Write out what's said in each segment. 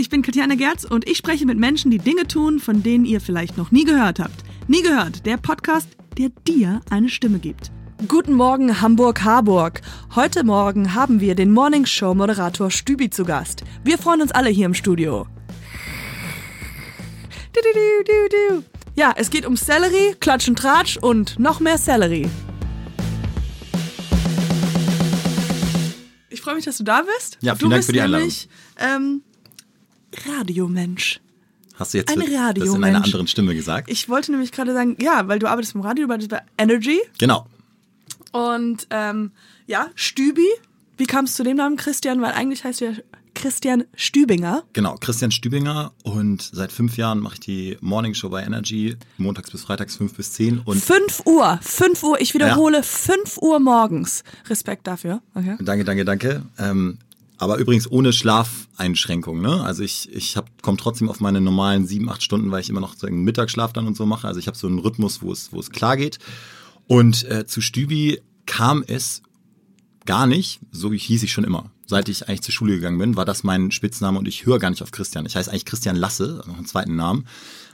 ich bin Katjana Gerz und ich spreche mit Menschen, die Dinge tun, von denen ihr vielleicht noch nie gehört habt. Nie gehört, der Podcast, der dir eine Stimme gibt. Guten Morgen, Hamburg-Harburg. Heute Morgen haben wir den Morning Show-Moderator Stübi zu Gast. Wir freuen uns alle hier im Studio. Du, du, du, du, du. Ja, es geht um Sellerie, Klatsch und Tratsch und noch mehr Sellerie. Ich freue mich, dass du da bist. Ja, du vielen Dank bist für die Einladung. nämlich, ähm, Radiomensch. Hast du jetzt Ein das in einer anderen Stimme gesagt? Ich wollte nämlich gerade sagen, ja, weil du arbeitest im Radio, du arbeitest bei Energy genau. und ähm, ja, Stübi. Wie kam es zu dem Namen Christian? Weil eigentlich heißt du ja Christian Stübinger. Genau, Christian Stübinger und seit fünf Jahren mache ich die Morning Show bei Energy, montags bis freitags fünf bis zehn und 5 Uhr, 5 Uhr, ich wiederhole, 5 Uhr morgens. Respekt dafür. Okay. danke, danke, danke. Ähm, aber übrigens ohne Schlafeinschränkung, ne? Also ich, ich komme trotzdem auf meine normalen sieben, acht Stunden, weil ich immer noch so einen Mittagsschlaf dann und so mache. Also ich habe so einen Rhythmus, wo es, wo es klar geht. Und äh, zu Stübi kam es gar nicht, so hieß ich schon immer. Seit ich eigentlich zur Schule gegangen bin, war das mein Spitzname und ich höre gar nicht auf Christian. Ich heiße eigentlich Christian Lasse, noch einen zweiten Namen.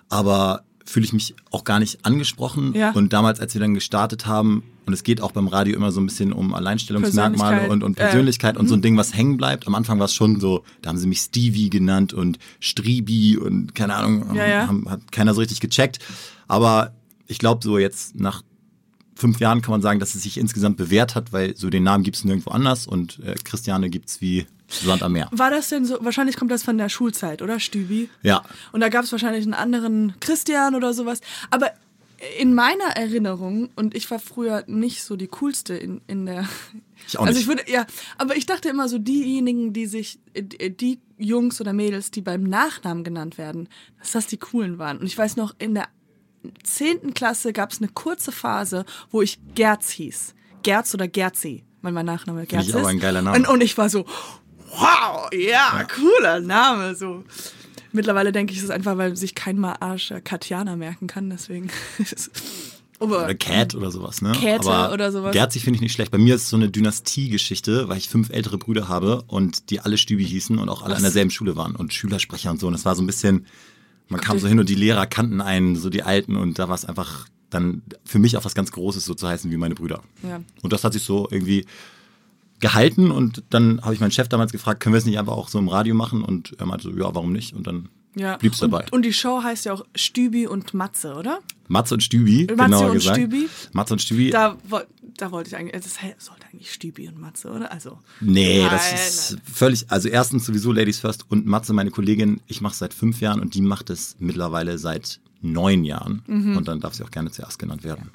Aber fühle ich mich auch gar nicht angesprochen. Ja. Und damals, als wir dann gestartet haben, und es geht auch beim Radio immer so ein bisschen um Alleinstellungsmerkmale und, und äh, Persönlichkeit und so ein Ding, was hängen bleibt. Am Anfang war es schon so, da haben sie mich Stevie genannt und Stribi und keine Ahnung, Ja, ja. Haben, hat keiner so richtig gecheckt. Aber ich glaube, so jetzt nach fünf Jahren kann man sagen, dass es sich insgesamt bewährt hat, weil so den Namen gibt es nirgendwo anders und äh, Christiane gibt's wie Sand am Meer. War das denn so, wahrscheinlich kommt das von der Schulzeit, oder Stübi? Ja. Und da gab es wahrscheinlich einen anderen Christian oder sowas. Aber in meiner Erinnerung, und ich war früher nicht so die coolste in, in der. Ich auch Also nicht. ich würde, ja, aber ich dachte immer so, diejenigen, die sich, die Jungs oder Mädels, die beim Nachnamen genannt werden, dass das die coolen waren. Und ich weiß noch, in der zehnten Klasse gab es eine kurze Phase, wo ich Gerz hieß. Gerz oder Gerzi, weil mein Nachname Gerz ich ist. aber ein geiler Name. Und, und ich war so, wow, ja, cooler Name, so. Mittlerweile denke ich, es ist einfach, weil sich kein Marsch äh, Katjana merken kann, deswegen. Oder Cat oder sowas, ne? Aber oder sowas. Gerzi finde ich nicht schlecht. Bei mir ist es so eine Dynastie-Geschichte, weil ich fünf ältere Brüder habe und die alle Stübi hießen und auch alle an derselben Schule waren und Schülersprecher und so. Und es war so ein bisschen, man kam so hin und die Lehrer kannten einen, so die Alten und da war es einfach dann für mich auch was ganz Großes, so zu heißen wie meine Brüder. Ja. Und das hat sich so irgendwie gehalten und dann habe ich meinen Chef damals gefragt, können wir es nicht einfach auch so im Radio machen? Und er meinte so, ja, warum nicht? Und dann ja. blieb's dabei. Und, und die Show heißt ja auch Stübi und Matze, oder? Matze und Stübi, Matze genauer und gesagt. Stübi? Matze und Stübi. Da, da wollte ich eigentlich, das sollte eigentlich Stübi und Matze, oder? Also. Nee, Nein, das ist völlig, also erstens sowieso Ladies First und Matze, meine Kollegin, ich mache seit fünf Jahren und die macht es mittlerweile seit neun Jahren. Mhm. Und dann darf sie auch gerne zuerst genannt werden.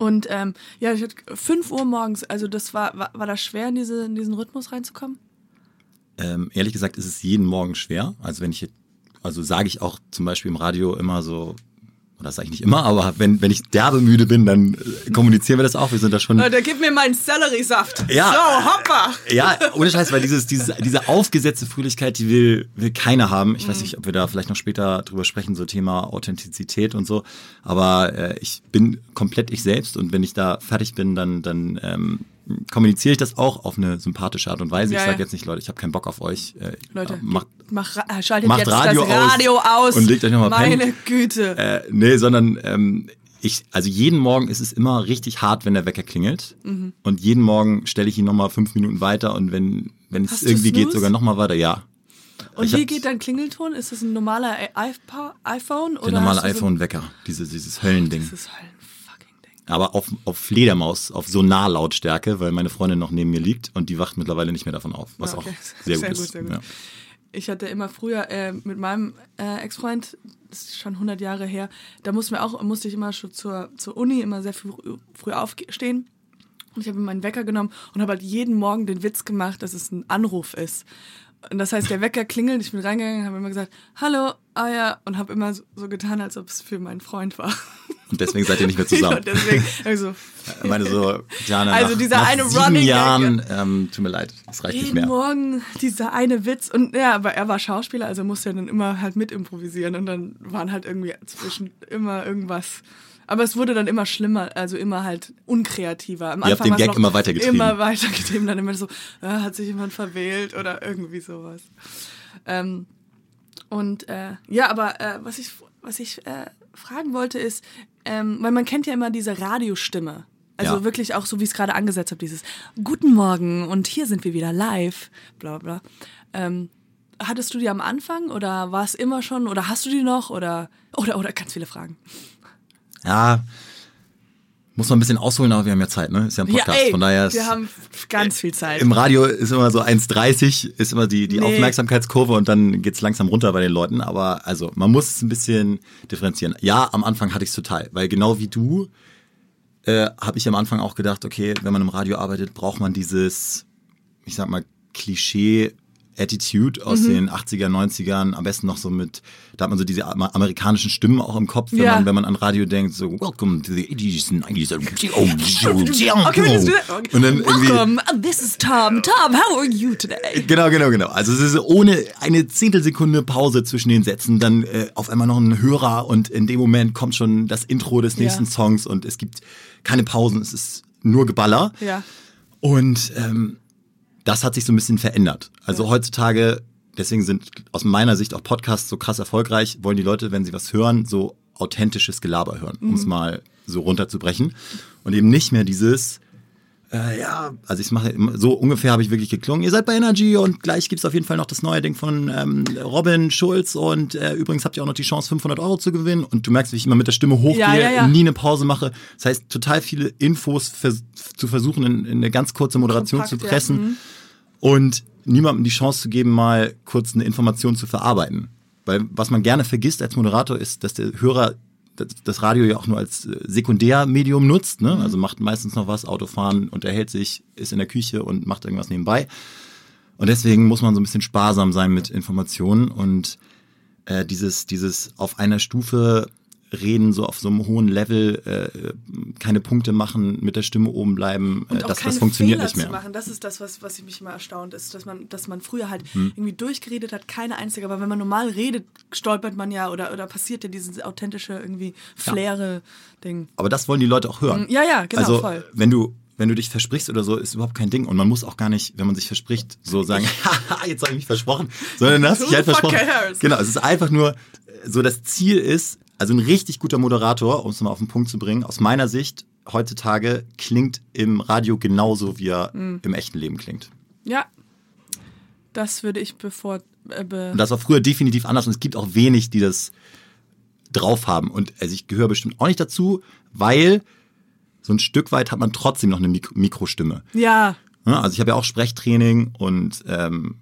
Und ähm, ja, ich hatte 5 Uhr morgens, also das war, war, war das schwer, in, diese, in diesen Rhythmus reinzukommen? Ähm, ehrlich gesagt ist es jeden Morgen schwer. Also wenn ich, also sage ich auch zum Beispiel im Radio immer so, oder das sage ich nicht immer, aber wenn, wenn ich derbe müde bin, dann äh, kommunizieren wir das auch. Wir sind da schon Leute, gib mir meinen Selleriesaft. Ja. So, hoppa. Ja, ohne Scheiß, weil dieses, dieses, diese aufgesetzte Fröhlichkeit, die will, will keiner haben. Ich Mhm. weiß nicht, ob wir da vielleicht noch später drüber sprechen, so Thema Authentizität und so. Aber äh, ich bin komplett ich selbst und wenn ich da fertig bin, dann, dann ähm, kommuniziere ich das auch auf eine sympathische Art und Weise. Ja, ich sage ja. jetzt nicht, Leute, ich habe keinen Bock auf euch. Äh, Leute, macht, mach, äh, schaltet macht jetzt Radio das Radio aus. und legt euch noch mal Meine pennen. Güte. äh, nee, sondern ähm, ich, also jeden Morgen ist es immer richtig hart, wenn der Wecker klingelt. Mhm. Und jeden Morgen stelle ich ihn nochmal fünf Minuten weiter und wenn, wenn es Hast irgendwie geht, sogar nochmal weiter, ja. Und ich wie geht dein Klingelton? Ist das ein normaler iPhone? Der oder normale iPhone-Wecker, dieses, dieses Höllending. Das ist halt ein fucking Ding. Aber auf, auf Fledermaus, auf Sonarlautstärke, weil meine Freundin noch neben mir liegt und die wacht mittlerweile nicht mehr davon auf, was okay. auch sehr, Sehr gut gut, ist. sehr gut. Ja. Ich hatte immer früher äh, mit meinem äh, Ex-Freund, das ist schon 100 Jahre her, da mussten wir auch, musste ich immer schon zur, zur Uni immer sehr früh, früh aufstehen. Und ich habe meinen Wecker genommen und habe halt jeden Morgen den Witz gemacht, dass es ein Anruf ist. Und das heißt, der Wecker klingelt, ich bin reingegangen, habe immer gesagt, hallo, ah ja, und habe immer so, so getan, als ob es für meinen Freund war. Und deswegen seid ihr nicht mehr zusammen. und deswegen, also, Ich meine so, Jana, Also nach, dieser nach eine sieben Running Jahren, ähm, tut mir leid, es reicht nicht jeden mehr. Morgen dieser eine Witz und ja, aber er war Schauspieler, also musste er dann immer halt mit improvisieren und dann waren halt irgendwie zwischen immer irgendwas. Aber es wurde dann immer schlimmer, also immer halt unkreativer. Am Ihr habt den Gag immer weitergetrieben. Immer weitergetrieben, dann immer so, ah, hat sich jemand verwählt oder irgendwie sowas. Ähm, und äh, ja, aber äh, was ich, was ich äh, fragen wollte ist, ähm, weil man kennt ja immer diese Radiostimme. Also Ja. wirklich auch so, wie ich es gerade angesetzt habe, dieses Guten Morgen und hier sind wir wieder live, bla bla bla. Ähm, hattest du die am Anfang oder war es immer schon oder hast du die noch oder oder oder ganz viele Fragen? Ja, muss man ein bisschen ausholen, aber wir haben ja Zeit, ne? Ist ja ein Podcast, ja, ey, von daher ist, wir haben ganz viel Zeit. im Radio ist immer so 1,30 ist immer die, die Nee. Aufmerksamkeitskurve und dann geht's langsam runter bei den Leuten. Aber also man muss es ein bisschen differenzieren. Ja, am Anfang hatte ich es total, weil genau wie du äh, habe ich am Anfang auch gedacht, okay, wenn man im Radio arbeitet, braucht man dieses, ich sag mal, Klischee. Attitude aus Mhm. den 80er, 90ern, am besten noch so mit, da hat man so diese amerikanischen Stimmen auch im Kopf, wenn, Ja. man, wenn man an Radio denkt, so Welcome to the 80s and 90s. Okay, Und dann Welcome, this is Tom. Tom, how are you today? Genau, genau, genau. Also es ist ohne eine Zehntelsekunde Pause zwischen den Sätzen dann äh, auf einmal noch ein Hörer und in dem Moment kommt schon das Intro des nächsten Ja. Songs und es gibt keine Pausen, es ist nur Geballer. Ja. Und ähm, das hat sich so ein bisschen verändert. Also heutzutage, deswegen sind aus meiner Sicht auch Podcasts so krass erfolgreich, wollen die Leute, wenn sie was hören, so authentisches Gelaber hören, um es mal so runterzubrechen. Und eben nicht mehr dieses, äh, ja, also ich mache immer- so ungefähr habe ich wirklich geklungen. Ihr seid bei Energy und gleich gibt's auf jeden Fall noch das neue Ding von ähm, Robin Schulz und äh, übrigens habt ihr auch noch die Chance, 500 Euro zu gewinnen. Und du merkst, wie ich immer mit der Stimme hochgehe, Ja, ja, ja. nie eine Pause mache. Das heißt, total viele Infos vers zu versuchen, in, in eine ganz kurze Moderation Kompakt, zu ja. pressen Mhm. Und niemandem die Chance zu geben, mal kurz eine Information zu verarbeiten. Weil was man gerne vergisst als Moderator ist, dass der Hörer das- Radio ja auch nur als äh, Sekundärmedium nutzt, ne? also macht meistens noch was, Autofahren, unterhält sich, ist in der Küche und macht irgendwas nebenbei. Und deswegen muss man so ein bisschen sparsam sein mit Informationen und äh, dieses, dieses auf einer Stufe reden, so auf so einem hohen Level, äh, keine Punkte machen, mit der Stimme oben bleiben, äh, das, das funktioniert Fehler nicht mehr. Zu machen. Das ist das, was, was mich immer erstaunt ist, dass man, dass man früher halt Hm. irgendwie durchgeredet hat, keine einzige, aber wenn man normal redet, stolpert man ja oder, oder passiert ja dieses authentische irgendwie flaire Ding. Aber das wollen die Leute auch hören. Ja, ja, genau, also, voll. wenn du wenn du dich versprichst oder so, ist überhaupt kein Ding. Und man muss auch gar nicht, wenn man sich verspricht, so sagen, haha, jetzt habe ich mich versprochen, sondern du hast dich halt versprochen. cares? Genau, es ist einfach nur, äh, so das Ziel ist, also ein richtig guter Moderator, um es mal auf den Punkt zu bringen, aus meiner Sicht heutzutage klingt im Radio genauso, wie er Mhm. im echten Leben klingt. Ja, das würde ich bevor. Äh, be Und das war früher definitiv anders und es gibt auch wenig, die das drauf haben. Und also ich gehöre bestimmt auch nicht dazu, weil so ein Stück weit hat man trotzdem noch eine Mik Mikrostimme. ja, Also ich habe ja auch Sprechtraining und ähm,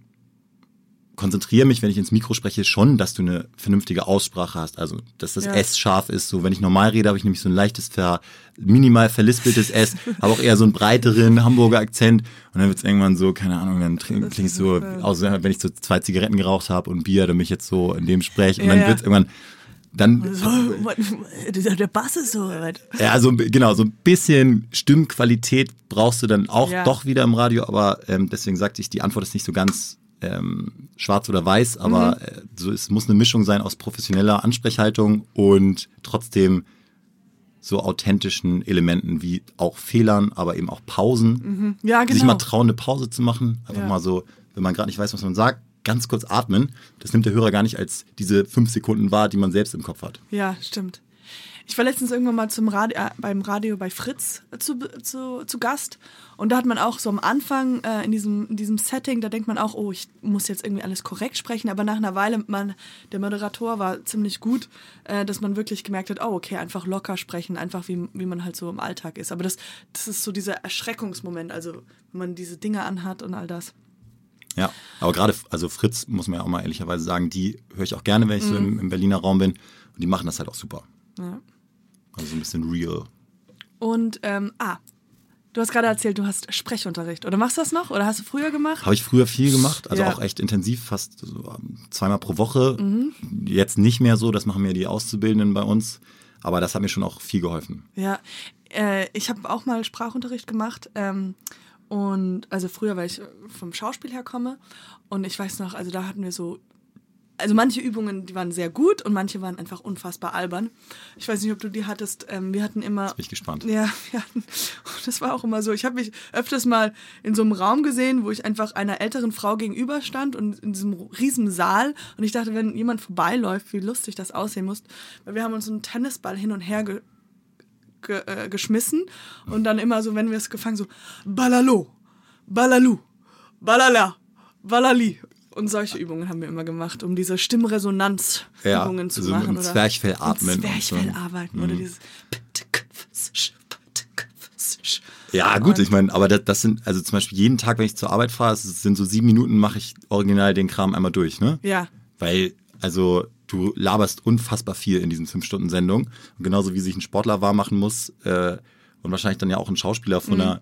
konzentriere mich, wenn ich ins Mikro spreche, schon, dass du eine vernünftige Aussprache hast. Also, dass das Ja. S scharf ist. So, wenn ich normal rede, habe ich nämlich so ein leichtes, ver, minimal verlispeltes S, aber auch eher so einen breiteren Hamburger Akzent. Und dann wird's irgendwann so, keine Ahnung, dann klingt ich so, aus, wenn ich so zwei Zigaretten geraucht habe und Bier, dann bin ich jetzt so in dem Sprech. Und Ja, dann ja. wird's irgendwann, dann der der Bass ist so weit. ja, so, bi- genau, so ein bisschen Stimmqualität brauchst du dann auch Ja. doch wieder im Radio, aber ähm, deswegen sagte ich, die Antwort ist nicht so ganz ähm, schwarz oder weiß, aber Mhm. äh, so, es muss eine Mischung sein aus professioneller Ansprechhaltung und trotzdem so authentischen Elementen wie auch Fehlern, aber eben auch Pausen. Ja, genau. Sich mal trauen, eine Pause zu machen. Einfach Ja. mal so, wenn man gerade nicht weiß, was man sagt, ganz kurz atmen. Das nimmt der Hörer gar nicht als diese fünf Sekunden wahr, die man selbst im Kopf hat. Ja, stimmt. Ich war letztens irgendwann mal zum Radio, äh, beim Radio bei Fritz zu, zu, zu Gast und da hat man auch so am Anfang äh, in, diesem, in diesem Setting, da denkt man auch, oh, ich muss jetzt irgendwie alles korrekt sprechen, aber nach einer Weile, man, der Moderator war ziemlich gut, äh, dass man wirklich gemerkt hat, oh, okay, einfach locker sprechen, einfach wie, wie man halt so im Alltag ist. Aber das, das ist so dieser Erschreckungsmoment, also wenn man diese Dinge anhat und all das. Ja, aber gerade, also Fritz, muss man ja auch mal ehrlicherweise sagen, die höre ich auch gerne, wenn ich so Mhm. im, im Berliner Raum bin. Und die machen das halt auch super. Ja. Also so ein bisschen real. Und, ähm, ah, du hast gerade erzählt, du hast Sprechunterricht. Oder machst du das noch? Oder hast du früher gemacht? Habe ich früher viel gemacht, also Ja. auch echt intensiv, fast so ähm, zweimal pro Woche. Mhm. Jetzt nicht mehr so, das machen mir die Auszubildenden bei uns. Aber das hat mir schon auch viel geholfen. Ja, äh, ich habe auch mal Sprachunterricht gemacht. Ähm, und also früher, weil ich vom Schauspiel her komme. Und ich weiß noch, also da hatten wir so also manche Übungen, die waren sehr gut und manche waren einfach unfassbar albern. Ich weiß nicht, ob du die hattest. Ähm, wir hatten immer. Jetzt bin ich gespannt. Ja, wir hatten. Das war auch immer so. Ich habe mich öfters mal in so einem Raum gesehen, wo ich einfach einer älteren Frau gegenüber stand und in diesem riesen Saal. Und ich dachte, wenn jemand vorbeiläuft, wie lustig das aussehen muss. Weil wir haben uns einen Tennisball hin und her ge ge äh, geschmissen und dann immer so, wenn wir es gefangen, so Balalo, Balalu, Balala, Balali. Und solche Übungen haben wir immer gemacht, um diese Stimmresonanzübungen Ja, zu so machen. im oder Zwerchfell atmen Zwerchfell so. arbeiten oder Mhm. dieses Ja, gut, ich meine, aber das, das sind, also zum Beispiel jeden Tag, wenn ich zur Arbeit fahre, sind so sieben Minuten, mache ich original den Kram einmal durch, ne? Ja, Weil, also, du laberst unfassbar viel in diesen fünf Stunden Sendung. Und genauso wie sich ein Sportler warm machen muss äh, und wahrscheinlich dann ja auch ein Schauspieler von einer Von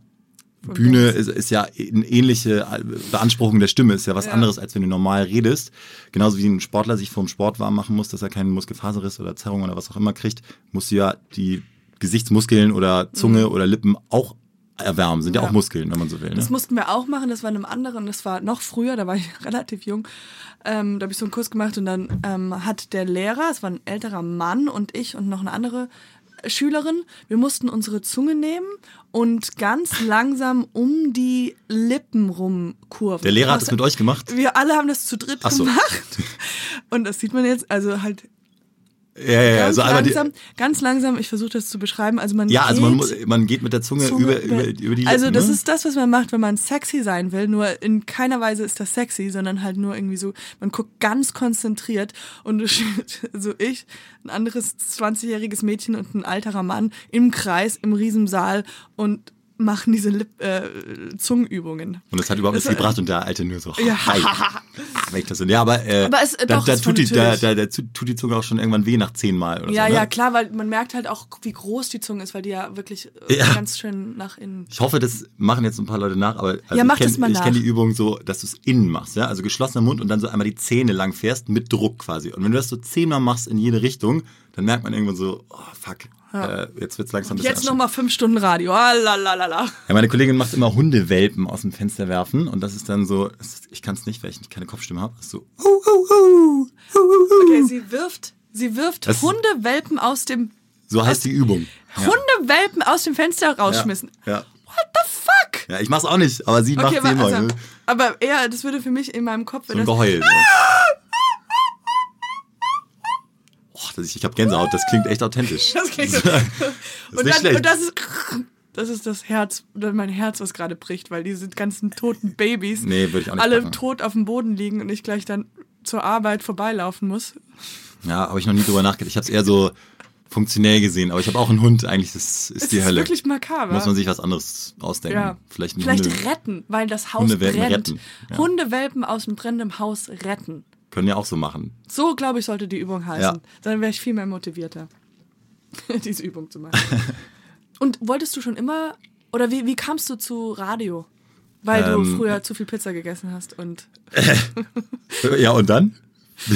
Bühne ist, ist ja eine ähnliche Beanspruchung der Stimme, ist ja was Ja. anderes, als wenn du normal redest. Genauso wie ein Sportler sich vorm Sport warm machen muss, dass er keinen Muskelfaserriss oder Zerrung oder was auch immer kriegt, musst du ja die Gesichtsmuskeln oder Zunge oder Lippen auch erwärmen. Sind ja, Ja. auch Muskeln, wenn man so will. Ne? Das mussten wir auch machen, das war in einem anderen, das war noch früher, da war ich relativ jung. Ähm, da habe ich so einen Kurs gemacht und dann ähm, hat der Lehrer, es war ein älterer Mann und ich und noch eine andere Schülerin, wir mussten unsere Zunge nehmen und ganz langsam um die Lippen rumkurven. Der Lehrer hat das mit euch gemacht? Wir alle haben das zu dritt so. gemacht. Und das sieht man jetzt, also halt Ja, ja, ganz Also einmal die, langsam, ganz langsam, ich versuche das zu beschreiben. Also man ja, also man, geht- muss, man geht mit der Zunge, Zunge über, über, über die Lippen. Also das ne? ist das, was man macht, wenn man sexy sein will. Nur in keiner Weise ist das sexy, sondern halt nur irgendwie so, man guckt ganz konzentriert und so ich, ein anderes 20-jähriges Mädchen und ein alterer Mann im Kreis, im Riesensaal und machen diese Lip äh, Zungenübungen. Und das hat überhaupt nichts gebracht und der Alte nur so. Ja. Hi. Wenn ich das so, ja, aber, äh, Aber es- da, doch, da, tut die, da, da, da tut die Zunge auch schon irgendwann weh nach zehnmal oder Ja, so. Ne? ja, klar, weil man merkt halt auch, wie groß die Zunge ist, weil die ja wirklich äh, Ja. ganz schön nach innen. Ich hoffe, das machen jetzt ein paar Leute nach, aber also Ja, mach ich kenne kenn die Übung so, dass du es innen machst, ja, also geschlossener Mund und dann so einmal die Zähne lang fährst mit Druck quasi. Und wenn du das so zehnmal machst in jede Richtung, dann merkt man irgendwann so, oh fuck, äh, jetzt wird's langsam ein bisschen Jetzt nochmal fünf Stunden Radio. Ah. Ja, meine Kollegin macht immer Hundewelpen aus dem Fenster werfen und das ist dann so, ich kann es nicht, weil ich keine Kopfstimme habe. So, uh, uh, uh. Okay, sie wirft, sie wirft Das- Hundewelpen aus dem so heißt die Übung. Ja. Hundewelpen aus dem Fenster rausschmissen. Ja. ja. What the fuck? Ja, ich mach's auch nicht, aber sie macht Okay, sie immer. aber, also, ne? aber eher, das würde für mich in meinem Kopf, So wenn ein Geheul. So. Das, ich habe Gänsehaut, das klingt echt authentisch. das klingt so. Und, dann, und das ist, das ist das Herz, oder mein Herz, was gerade bricht, weil diese ganzen toten Babys Nee, würde ich auch nicht alle machen. tot auf dem Boden liegen und ich gleich dann zur Arbeit vorbeilaufen muss. Ja, habe ich noch nie drüber nachgedacht. Ich habe es eher so funktionell gesehen, aber ich habe auch einen Hund, eigentlich das ist Es die ist Hölle. wirklich makaber. Muss man sich was anderes ausdenken. ja. Vielleicht, Vielleicht Hunde retten, weil das Haus Hundewelpen brennt. retten, ja. Hundewelpen aus dem brennenden Haus retten. Können ja auch so machen. So, glaube ich, sollte die Übung heißen. Ja. Dann wäre ich viel mehr motivierter, diese Übung zu machen. Und wolltest du schon immer, oder wie, wie kamst du zu Radio? Weil du Ähm, früher zu viel Pizza gegessen hast und Ja, und dann?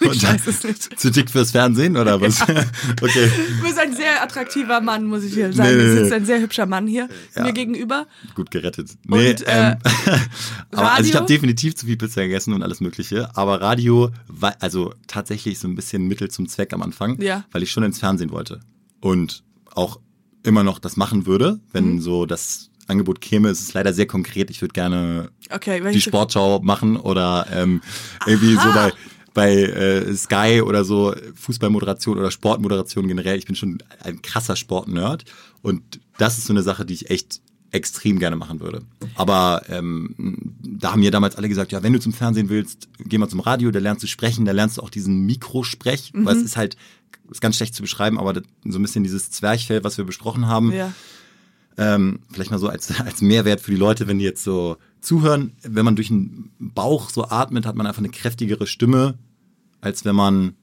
Ich weiß es nicht. zu dick fürs Fernsehen oder was? okay. Du bist ein sehr attraktiver Mann, muss ich hier sagen. Nee, nee, Du sitzt nee. ein sehr hübscher Mann hier Ja. mir gegenüber. Gut gerettet. Nee, Und, äh, ähm, aber also ich habe definitiv zu viel Pizza gegessen und alles Mögliche. Aber Radio war also tatsächlich so ein bisschen Mittel zum Zweck am Anfang, Ja. weil ich schon ins Fernsehen wollte. Und auch immer noch das machen würde, wenn Mhm. so das Angebot käme. Es ist leider sehr konkret. Ich würde gerne Okay, die Sportschau machen oder ähm, irgendwie so bei bei äh, Sky oder so Fußballmoderation oder Sportmoderation generell. Ich bin schon ein krasser Sportnerd und das ist so eine Sache, die ich echt extrem gerne machen würde. Aber ähm, da haben mir damals alle gesagt, ja, wenn du zum Fernsehen willst, geh mal zum Radio, da lernst du sprechen, da lernst du auch diesen Mikrosprech, weil Mhm. es ist halt ist ganz schlecht zu beschreiben, aber das, so ein bisschen dieses Zwerchfell, was wir besprochen haben, Ja. Ähm, vielleicht mal so als, als Mehrwert für die Leute, wenn die jetzt so zuhören, wenn man durch den Bauch so atmet, hat man einfach eine kräftigere Stimme, als wenn man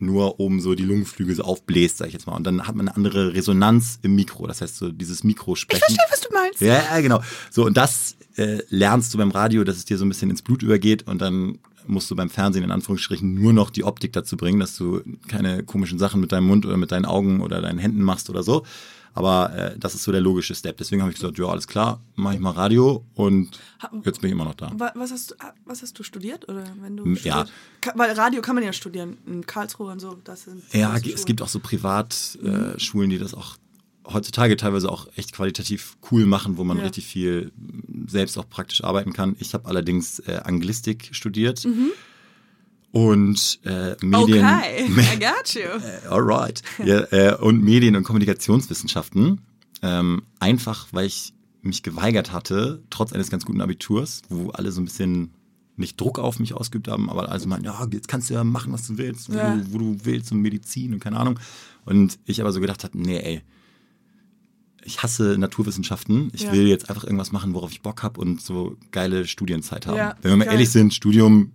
nur oben so die Lungenflügel so aufbläst, sag ich jetzt mal. Und dann hat man eine andere Resonanz im Mikro. Das heißt so dieses Mikrosprechen. Ich verstehe, was du meinst. Ja, ja, genau. So, und das äh, lernst du beim Radio, dass es dir so ein bisschen ins Blut übergeht und dann musst du beim Fernsehen in Anführungsstrichen nur noch die Optik dazu bringen, dass du keine komischen Sachen mit deinem Mund oder mit deinen Augen oder deinen Händen machst oder so. Aber äh, das ist so der logische Step. Deswegen habe ich gesagt, ja, alles klar, mache ich mal Radio und jetzt bin ich immer noch da. Wa- Was hast, du, was hast du studiert? Oder wenn du ja. studiert? Weil Radio kann man ja studieren. In Karlsruhe und so. Das sind Ja, es Schulen. gibt auch so Privatschulen, äh, Schulen, die das auch heutzutage teilweise auch echt qualitativ cool machen, wo man Ja. richtig viel selbst auch praktisch arbeiten kann. Ich habe allerdings äh, Anglistik studiert und äh, Medien. Okay, I got you. Äh, Alright. Ja, äh, und Medien- und Kommunikationswissenschaften. Ähm, einfach, weil ich mich geweigert hatte, trotz eines ganz guten Abiturs, wo alle so ein bisschen nicht Druck auf mich ausgeübt haben, aber also meinten, ja, jetzt kannst du ja machen, was du willst, wo, Ja. du, wo du willst und Medizin und keine Ahnung. Und ich aber so gedacht habe, nee, ey, ich hasse Naturwissenschaften. Ich Ja. will jetzt einfach irgendwas machen, worauf ich Bock habe und so geile Studienzeit haben. Ja, Wenn wir mal geil. ehrlich sind, Studium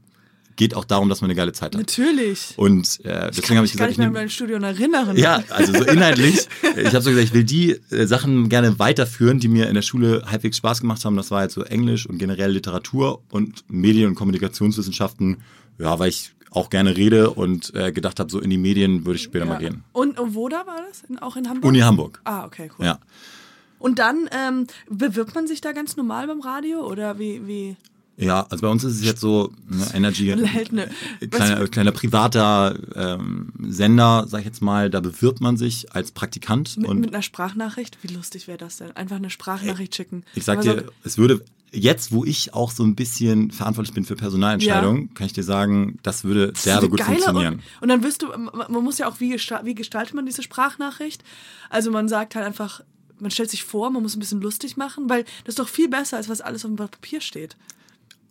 geht auch darum, dass man eine geile Zeit hat. Natürlich. Und äh, ich deswegen kann habe mich ich gar gesagt, nicht ich mehr an nehm, mein Studium erinnern. ja, also so inhaltlich. ich habe so gesagt, ich will die äh, Sachen gerne weiterführen, die mir in der Schule halbwegs Spaß gemacht haben. Das war jetzt so Englisch und generell Literatur und Medien- und Kommunikationswissenschaften. Ja, weil ich auch gerne rede und äh, gedacht habe, so in die Medien würde ich später mal Ja. gehen. Und, und wo da war das? In, auch in Hamburg? Uni Hamburg. Ah, okay, cool. Ja. Und dann ähm, bewirbt man sich da ganz normal beim Radio oder wie? wie? Ja, also bei uns ist es jetzt so, ne, Energy, Hält ne- kleiner, kleiner privater ähm, Sender, sag ich jetzt mal, da bewirbt man sich als Praktikant Mit, und mit einer Sprachnachricht? Wie lustig wäre das denn? Einfach eine Sprachnachricht schicken. Ich sag dir, es würde jetzt, wo ich auch so ein bisschen verantwortlich bin für Personalentscheidungen, kann ich dir sagen, das würde so eine gut funktionieren. Und, und dann wirst du, man muss ja auch, wie, wie gestaltet man diese Sprachnachricht? Also man sagt halt einfach, man stellt sich vor, man muss ein bisschen lustig machen, weil das ist doch viel besser, als was alles auf dem Papier steht.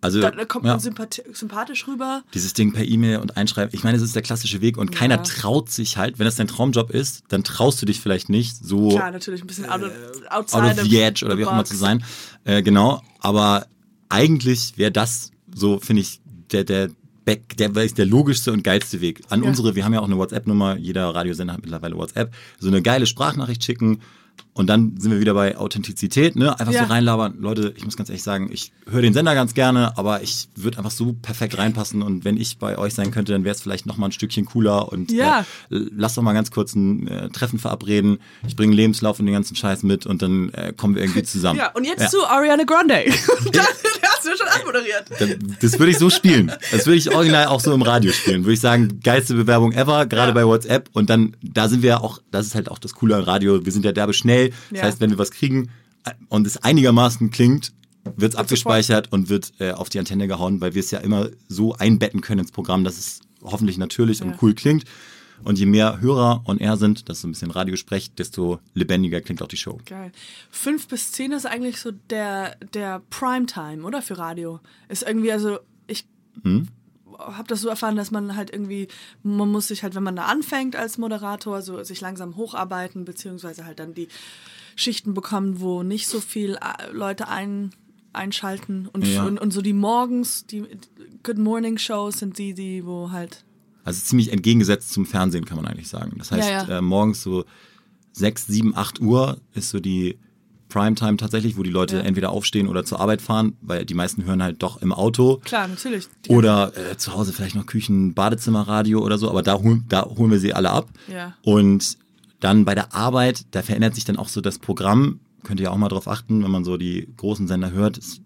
Also Da, da kommt ja, man sympathi sympathisch rüber. dieses Ding per E-Mail und einschreiben, ich meine, es ist der klassische Weg und keiner traut sich halt, wenn das dein Traumjob ist, dann traust du dich vielleicht nicht so Klar, natürlich ein bisschen out of, outside out of the edge oder wie auch immer zu sein. Äh, genau, aber eigentlich wäre das so, finde ich, der, der Back, der, ist der logischste und geilste Weg. An Ja. unsere, wir haben ja auch eine WhatsApp-Nummer, jeder Radiosender hat mittlerweile WhatsApp, so eine geile Sprachnachricht schicken und dann sind wir wieder bei Authentizität, ne? Einfach Ja. so reinlabern. Leute, ich muss ganz ehrlich sagen, ich höre den Sender ganz gerne, aber ich würde einfach so perfekt reinpassen und wenn ich bei euch sein könnte, dann wäre es vielleicht noch mal ein Stückchen cooler und Ja. äh, lass doch mal ganz kurz ein äh, Treffen verabreden. Ich bringe Lebenslauf und den ganzen Scheiß mit und dann äh, kommen wir irgendwie zusammen. Ja, und jetzt Ja. zu Ariana Grande. da hast du schon anmoderiert. Das würde ich so spielen. Das würde ich original auch so im Radio spielen. Würde ich sagen, geilste Bewerbung ever, gerade bei WhatsApp. Und dann, da sind wir ja auch, das ist halt auch das Coole am Radio. Wir sind ja derbe schnell. Das Ja. heißt, wenn wir was kriegen äh, und es einigermaßen klingt, wird es abgespeichert und wird äh, auf die Antenne gehauen, weil wir es ja immer so einbetten können ins Programm, dass es hoffentlich natürlich und Ja. cool klingt. Und je mehr Hörer on air sind, das ist so ein bisschen Radiosprech, desto lebendiger klingt auch die Show. Geil. Fünf bis zehn ist eigentlich so der, der Primetime, oder? Für Radio. Ist irgendwie, also ich Hm? Habe das so erfahren, dass man halt irgendwie, man muss sich halt, wenn man da anfängt als Moderator, so sich langsam hocharbeiten, beziehungsweise halt dann die Schichten bekommen, wo nicht so viel äh, Leute ein, einschalten. Und, Ja. und, und so die Morgens, die Good Morning Shows sind die, die, wo halt. Also ziemlich entgegengesetzt zum Fernsehen, kann man eigentlich sagen. Das heißt, Ja, ja. Äh, morgens so 6, 7, 8 Uhr ist so die Primetime tatsächlich, wo die Leute Ja. entweder aufstehen oder zur Arbeit fahren, weil die meisten hören halt doch im Auto. Klar, natürlich. Die- Oder äh, zu Hause vielleicht noch Küchen, Badezimmerradio oder so, aber da, holen- da holen wir sie alle ab. Ja. Und dann bei der Arbeit, da verändert sich dann auch so das Programm. Könnt ihr auch mal drauf achten, wenn man so die großen Sender hört, es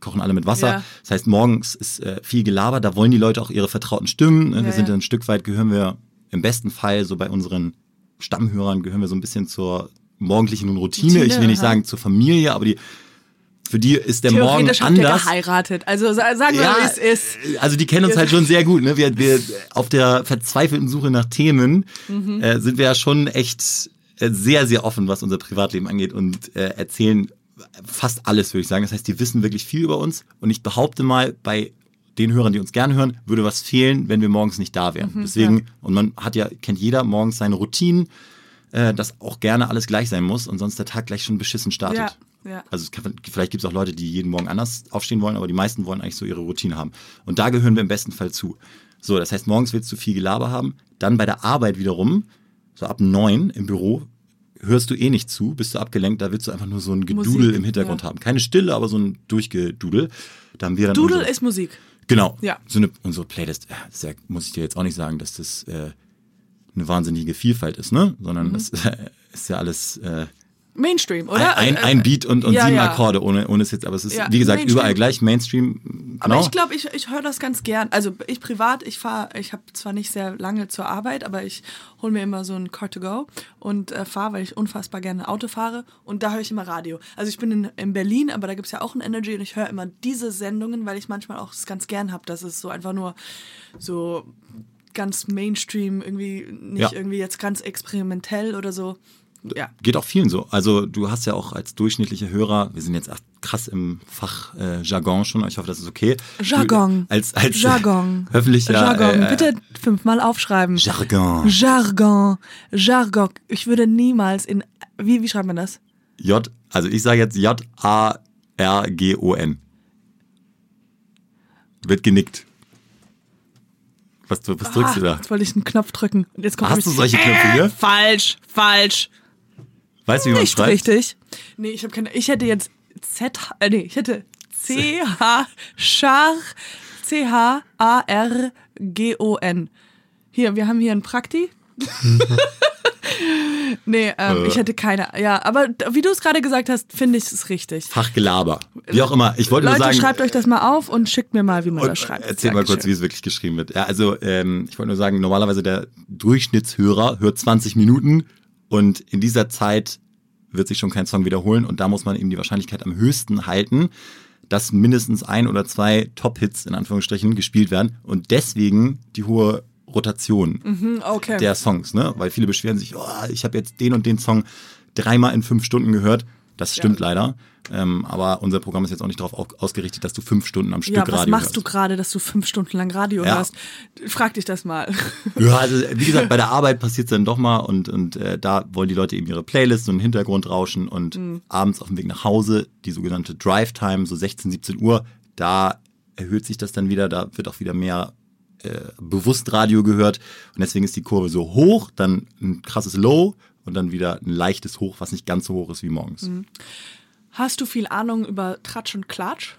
kochen alle mit Wasser. Ja. Das heißt, morgens ist äh, viel gelabert, da wollen die Leute auch ihre vertrauten Stimmen. Ne? Wir Ja, sind ja. ein Stück weit, gehören wir im besten Fall so bei unseren Stammhörern, gehören wir so ein bisschen zur morgendlichen Routine. Routine, ich will nicht aha. sagen zur Familie, aber die für die ist der Morgen Theoretisch habt ihr anders. geheiratet. Also sa- sagen wir, wie es ist. Also die kennen uns halt schon sehr gut. Ne? Wir, wir auf der verzweifelten Suche nach Themen Mhm. äh, sind wir ja schon echt äh, sehr, sehr offen, was unser Privatleben angeht und äh, erzählen fast alles, würde ich sagen. Das heißt, die wissen wirklich viel über uns und ich behaupte mal, bei den Hörern, die uns gerne hören, würde was fehlen, wenn wir morgens nicht da wären. Mhm, Deswegen, und man hat ja, kennt jeder morgens seine Routinen, äh, dass auch gerne alles gleich sein muss und sonst der Tag gleich schon beschissen startet. Ja, ja. Also kann, vielleicht gibt es auch Leute, die jeden Morgen anders aufstehen wollen, aber die meisten wollen eigentlich so ihre Routine haben. Und da gehören wir im besten Fall zu. So, das heißt, morgens willst du viel Gelaber haben, dann bei der Arbeit wiederum, so ab neun im Büro, hörst du eh nicht zu, bist du abgelenkt, da willst du einfach nur so ein Gedudel Musik, im Hintergrund ja. haben. Keine Stille, aber so ein Durchgedudel. Da haben wir dann unsere- ist Musik. Genau. Ja. So eine unsere Playlist, ja, ja, muss ich dir jetzt auch nicht sagen, dass das äh, eine wahnsinnige Vielfalt ist, ne? Sondern Mhm. äh, ist ja alles äh, Mainstream, oder? Ein, ein, Äh, ein Beat und, und ja, sieben ja. Akkorde, ohne, ohne es jetzt, aber es ist, Ja, wie gesagt, Mainstream. überall gleich, Mainstream, Aber genau. ich glaube, ich, ich höre das ganz gern. Also ich privat, ich fahre, ich habe zwar nicht sehr lange zur Arbeit, aber ich hole mir immer so ein Car to go und äh, fahre, weil ich unfassbar gerne Auto fahre und da höre ich immer Radio. Also ich bin in, in Berlin, aber da gibt es ja auch ein Energy und ich höre immer diese Sendungen, weil ich manchmal auch es ganz gern habe, dass es so einfach nur so ganz Mainstream, irgendwie nicht Ja. irgendwie jetzt ganz experimentell oder so. Ja. Geht auch vielen so. Also du hast ja auch als durchschnittlicher Hörer, wir sind jetzt krass im Fach äh, Jargon schon, ich hoffe, das ist okay. Jargon. Du, als als Jargon. Äh, öffentlicher Jargon. äh, Bitte fünfmal aufschreiben. Jargon. Jargon. Jargon. Ich würde niemals in. Wie, wie schreibt man das? J, also ich sage jetzt J A R G O N. Wird genickt. Was, was drückst du Ah, da? Jetzt wollte ich einen Knopf drücken. Und jetzt kommt Hast du solche Knöpfe hier? Falsch, falsch. Weißt du, wie man Nicht schreibt? richtig. Nee, ich habe keine. Ich hätte jetzt Z. Äh, nee, ich hätte C H Char C H A R G O N. Hier, wir haben hier einen Prakti. nee, ähm, Äh. ich hätte keine. Ja, aber wie du es gerade gesagt hast, finde ich es richtig. Fachgelaber. Wie auch immer. Ich wollte Leute, nur sagen. schreibt euch das mal auf und schickt mir mal, wie man das schreibt. Erzähl mal kurz, Dankeschön. wie es wirklich geschrieben wird. Ja, also ähm, ich wollte nur sagen, normalerweise der Durchschnittshörer hört 20 Minuten und in dieser Zeit wird sich schon kein Song wiederholen und da muss man eben die Wahrscheinlichkeit am höchsten halten, dass mindestens ein oder zwei Top-Hits in Anführungsstrichen gespielt werden und deswegen die hohe Rotation Hm, Okay. der Songs, ne? Weil viele beschweren sich, oh, ich habe jetzt den und den Song dreimal in fünf Stunden gehört. Das stimmt leider. Ähm, aber unser Programm ist jetzt auch nicht darauf au- ausgerichtet, dass du fünf Stunden am Stück ja, was Radio machst hörst. du gerade, dass du fünf Stunden lang Radio Ja. hörst? Frag dich das mal. Ja, also wie gesagt, bei der Arbeit passiert es dann doch mal und, und äh, da wollen die Leute eben ihre Playlist, so einen Hintergrund rauschen und Mhm. abends auf dem Weg nach Hause, die sogenannte Drive Time, so 16, 17 Uhr, da erhöht sich das dann wieder, da wird auch wieder mehr äh, bewusst Radio gehört und deswegen ist die Kurve so hoch, dann ein krasses Low und dann wieder ein leichtes Hoch, was nicht ganz so hoch ist wie morgens. Mhm. Hast du viel Ahnung über Tratsch und Klatsch?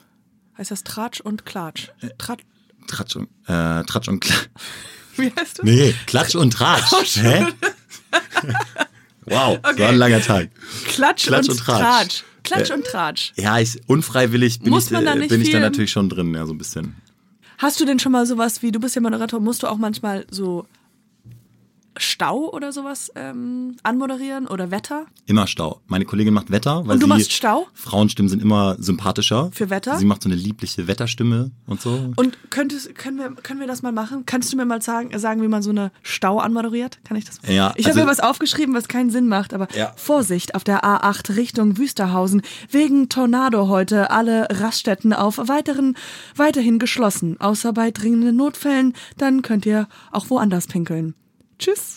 Heißt das Tratsch und Klatsch? Äh, Tratsch. Tratsch und, äh, Tratsch und Klatsch. Wie heißt das? Nee, Klatsch und Tratsch. Hä? wow, das war ein langer Tag. Klatsch, Klatsch und, und Tratsch. Tratsch. Klatsch Äh, und Tratsch. Ja, ich, unfreiwillig bin, Muss ich, man da nicht bin ich da natürlich schon drin, ja, so ein bisschen. Hast du denn schon mal sowas wie, du bist ja Moderator, musst du auch manchmal so Stau oder sowas ähm, anmoderieren oder Wetter? Immer Stau. Meine Kollegin macht Wetter, weil Und du sie, machst Stau? Frauenstimmen sind immer sympathischer. Für Wetter? Sie macht so eine liebliche Wetterstimme und so. Und könntest, können, wir, können wir das mal machen? Kannst du mir mal sagen, sagen wie man so eine Stau anmoderiert? Kann ich das? Ja, Ich also- habe mir was aufgeschrieben, was keinen Sinn macht, aber Ja. Vorsicht auf der A8 Richtung Wüsterhausen. Wegen Tornado heute alle Raststätten auf weiteren, weiterhin geschlossen. Außer bei dringenden Notfällen, dann könnt ihr auch woanders pinkeln. Tschüss.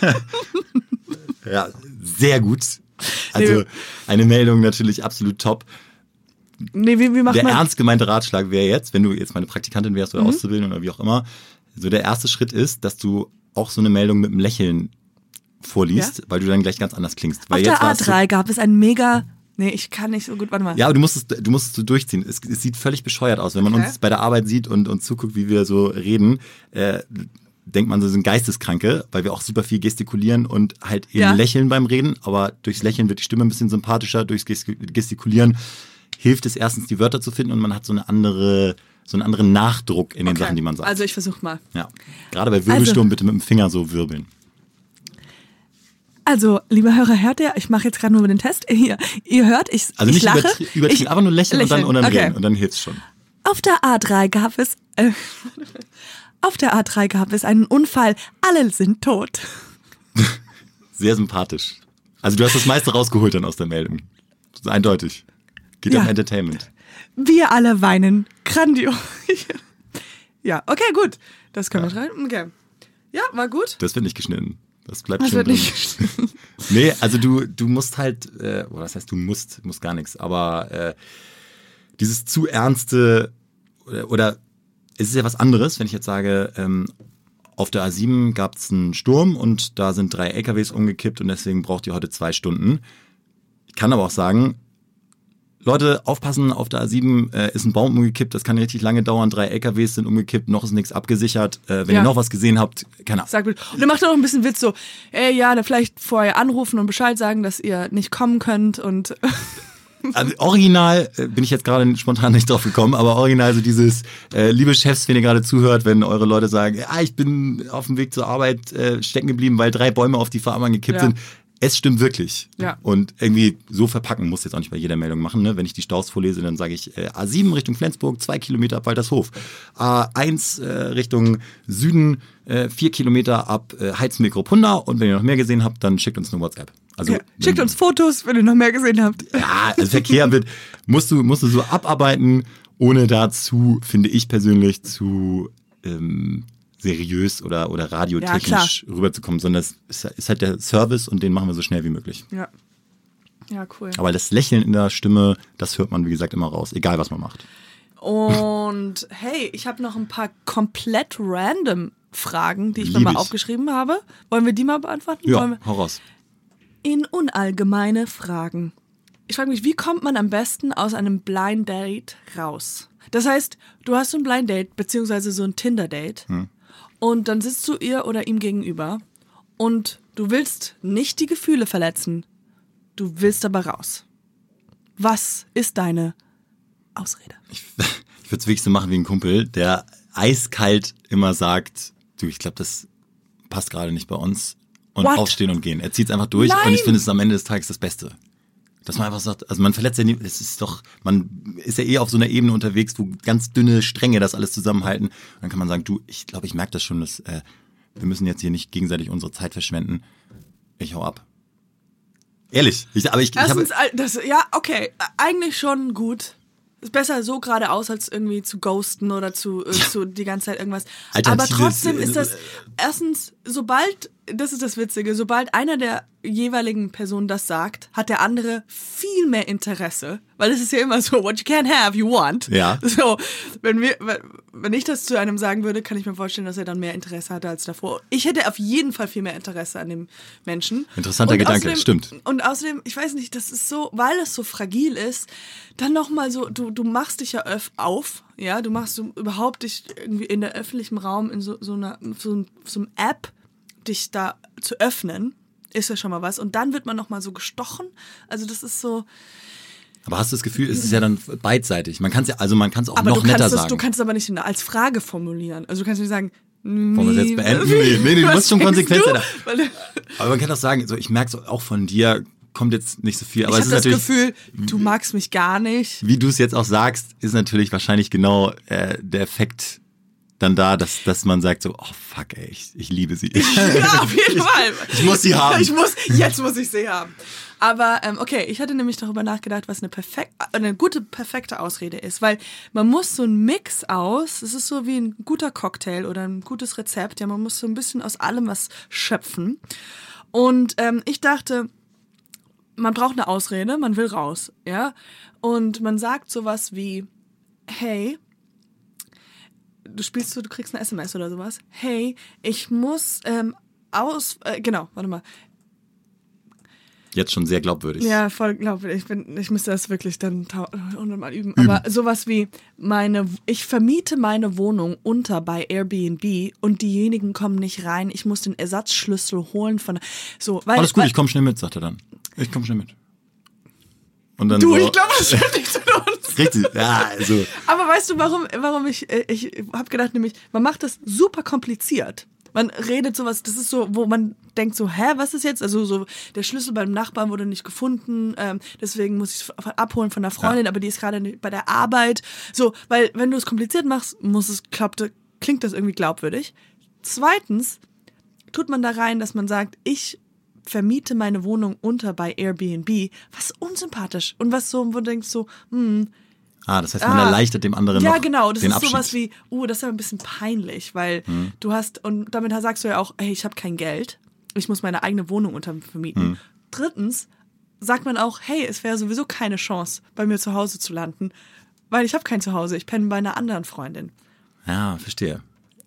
Ja, sehr gut. Also eine Meldung natürlich absolut top. Nee, wie, wie macht Der man? ernst gemeinte Ratschlag wäre jetzt, wenn du jetzt meine Praktikantin wärst Mhm. oder Auszubildende oder wie auch immer, so der erste Schritt ist, dass du auch so eine Meldung mit einem Lächeln vorliest, Ja? weil du dann gleich ganz anders klingst. Weil Auf der jetzt warst du- A3 gab es ein mega. Nee, ich kann nicht so gut. Warte mal. Ja, aber du musst es, du musst es so durchziehen. Es, es sieht völlig bescheuert aus. Wenn man Okay. uns bei der Arbeit sieht und, und zuguckt, wie wir so reden, äh, denkt man, so sind Geisteskranke, weil wir auch super viel gestikulieren und halt eben Ja. lächeln beim Reden. Aber durchs Lächeln wird die Stimme ein bisschen sympathischer. Durchs Ges- Gestikulieren hilft es erstens, die Wörter zu finden und man hat so eine andere, so einen anderen Nachdruck in den Okay. Sachen, die man sagt. Also ich versuch mal. ja. Gerade bei Wirbelsturm bitte mit dem Finger so wirbeln. Also, lieber Hörer, hört ihr? Ich mache jetzt gerade nur den Test. Ihr, ihr hört, ich, Also ich nicht lache. übertrie- übertrieben, ich, aber nur lächeln, und dann, und dann okay. reden und dann hilft's schon. Auf der A3 gab es. Äh, auf der A3 gab es einen Unfall. Alle sind tot. Sehr sympathisch. Also du hast das meiste rausgeholt dann aus der Meldung. Das ist eindeutig. Geht Ja. um Entertainment. Wir alle weinen. Grandios. ja, okay, gut. Das können wir rein. Okay. Ja, war gut. Das wird nicht geschnitten. Das bleibt Das schon wird drin. nicht. Nee, also du, du musst halt, äh, oder das heißt, du musst, musst gar nichts, aber äh, dieses zu ernste oder, oder es ist ja was anderes, wenn ich jetzt sage, ähm, auf der A7 gab es einen Sturm und da sind drei LKWs umgekippt und deswegen braucht ihr heute zwei Stunden. Ich kann aber auch sagen, Leute, aufpassen, auf der A7 äh, ist ein Baum umgekippt, das kann richtig lange dauern, drei LKWs sind umgekippt, noch ist nichts abgesichert. Äh, wenn Ja. ihr noch was gesehen habt, keine Ahnung. Sag bitte. Und dann macht er noch ein bisschen Witz so, ey, ja, dann vielleicht vorher anrufen und Bescheid sagen, dass ihr nicht kommen könnt und Also original äh, bin ich jetzt gerade spontan nicht drauf gekommen, aber original so dieses, äh, liebe Chefs, wenn ihr gerade zuhört, wenn eure Leute sagen, ja, ich bin auf dem Weg zur Arbeit äh, stecken geblieben, weil drei Bäume auf die Fahrbahn gekippt Ja. sind. Es stimmt wirklich. Ja. Und irgendwie so verpacken muss jetzt auch nicht bei jeder Meldung machen. Ne? Wenn ich die Staus vorlese, dann sage ich äh, A7 Richtung Flensburg, zwei Kilometer ab Waltershof. A1 äh, Richtung Süden, äh, vier Kilometer ab äh, Heizmikropunda. Und wenn ihr noch mehr gesehen habt, dann schickt uns eine WhatsApp. Also ja, schickt uns Fotos, wenn ihr noch mehr gesehen habt. ja, also Verkehr wird, musst du, musst du so abarbeiten, ohne dazu, finde ich persönlich, zu ähm, seriös oder, oder radiotechnisch rüberzukommen, sondern es ist, ist halt der Service und den machen wir so schnell wie möglich. Ja. Ja, cool. Aber das Lächeln in der Stimme, das hört man, wie gesagt, immer raus, egal was man macht. Und hey, ich habe noch ein paar komplett random Fragen, die ich mir Lieb mal ich. aufgeschrieben habe. Wollen wir die mal beantworten? Ja, hau raus. In unallgemeine Fragen. Ich frage mich, wie kommt man am besten aus einem Blind Date raus? Das heißt, du hast so ein Blind Date, beziehungsweise so ein Tinder-Date, und dann sitzt du ihr oder ihm gegenüber und du willst nicht die Gefühle verletzen, du willst aber raus. Was ist deine Ausrede? Ich, ich würde es wirklich so machen wie ein Kumpel, der eiskalt immer sagt, du, ich glaube, das passt gerade nicht bei uns. Und What? aufstehen und gehen. Er zieht es einfach durch Nein! und ich finde es am Ende des Tages das Beste. Dass man einfach sagt, also man verletzt ja nie, es ist doch, man ist ja eh auf so einer Ebene unterwegs, wo ganz dünne Stränge das alles zusammenhalten. Und dann kann man sagen, du, ich glaube, ich merke das schon, dass äh, wir müssen jetzt hier nicht gegenseitig unsere Zeit verschwenden. Ich hau ab. Ehrlich, ich, aber ich, ich habe, Erstens, das, ja, okay, eigentlich schon gut. Ist besser so geradeaus, als irgendwie zu ghosten oder zu, äh, zu die ganze Zeit irgendwas. Aber trotzdem ist das, erstens, sobald, das ist das Witzige, sobald einer der jeweiligen Personen das sagt, hat der andere viel mehr Interesse. Weil es ist ja immer so, what you can't have, you want. Ja. So, wenn wir, wenn- ich das zu einem sagen würde, kann ich mir vorstellen, dass er dann mehr Interesse hatte als davor. Ich hätte auf jeden Fall viel mehr Interesse an dem Menschen. Interessanter Und Gedanke, außerdem- stimmt. Und außerdem, ich weiß nicht, das ist so, weil es so fragil ist, dann nochmal so, du, du machst dich ja öff auf, ja, du machst so überhaupt dich irgendwie in der öffentlichen Raum in so, so einer, so, so einem App, dich da zu öffnen, ist ja schon mal was. Und dann wird man nochmal so gestochen. Also das ist so, aber hast du das Gefühl, es ist ja dann beidseitig. Man kann es ja, also man kann es auch aber noch du netter das, sagen. du kannst es aber nicht als Frage formulieren. Also du kannst nicht sagen, Wollen wir es jetzt beenden? Nee, nee, du was musst schon konsequent du? sein. Aber man kann auch sagen, so, ich merke so auch von dir kommt jetzt nicht so viel. Aber ich es habe das Gefühl, du magst mich gar nicht. wie du es jetzt auch sagst, ist natürlich wahrscheinlich genau äh, der Effekt dann da, dass, dass man sagt so, oh fuck, ey, ich, ich liebe sie. Ja, auf jeden Fall. Ich muss sie haben. Ich muss, jetzt muss ich sie haben. Aber ähm, okay, ich hatte nämlich darüber nachgedacht, was eine perfekt, eine gute, perfekte Ausrede ist, weil man muss so ein Mix aus, es ist so wie ein guter Cocktail oder ein gutes Rezept, ja, man muss so ein bisschen aus allem was schöpfen. Und ähm, ich dachte, man braucht eine Ausrede, man will raus, ja, und man sagt sowas wie, hey, du spielst so, du kriegst eine SMS oder sowas. Hey, ich muss ähm, aus, äh, genau, warte mal. Jetzt schon sehr glaubwürdig. Ja, voll glaubwürdig. Ich, bin, ich müsste das wirklich dann hundertmal üben. Aber sowas wie, meine, ich vermiete meine Wohnung unter bei Airbnb und diejenigen kommen nicht rein. Ich muss den Ersatzschlüssel holen von, so, weil, Alles gut, weil, ich komme schnell mit, sagt er dann. Ich komme schnell mit. Und dann Du, so, ich glaube, das stimmt nicht uns. Richtig, ja, also. Aber weißt du, warum, warum ich, äh, ich habe gedacht, nämlich, man macht das super kompliziert. Man redet sowas, das ist so, wo man denkt so, hä, was ist jetzt? Also so, der Schlüssel beim Nachbarn wurde nicht gefunden, ähm, deswegen muss ich es abholen von der Freundin, aber die ist gerade bei der Arbeit. So, weil wenn du es kompliziert machst, muss es, klappt, klingt das irgendwie glaubwürdig. Zweitens tut man da rein, dass man sagt, ich vermiete meine Wohnung unter bei Airbnb, was unsympathisch und was so, wo du denkst so, hm, Ah, das heißt, man Ah. erleichtert dem anderen ja, genau. Das den ist Abschied. sowas wie, uh, das ist aber ein bisschen peinlich, weil Hm. du hast, und damit sagst du ja auch, hey, ich habe kein Geld, ich muss meine eigene Wohnung untervermieten. Hm. Drittens sagt man auch, hey, es wäre sowieso keine Chance, bei mir zu Hause zu landen, weil ich habe kein Zuhause, ich penne bei einer anderen Freundin. Ja, verstehe.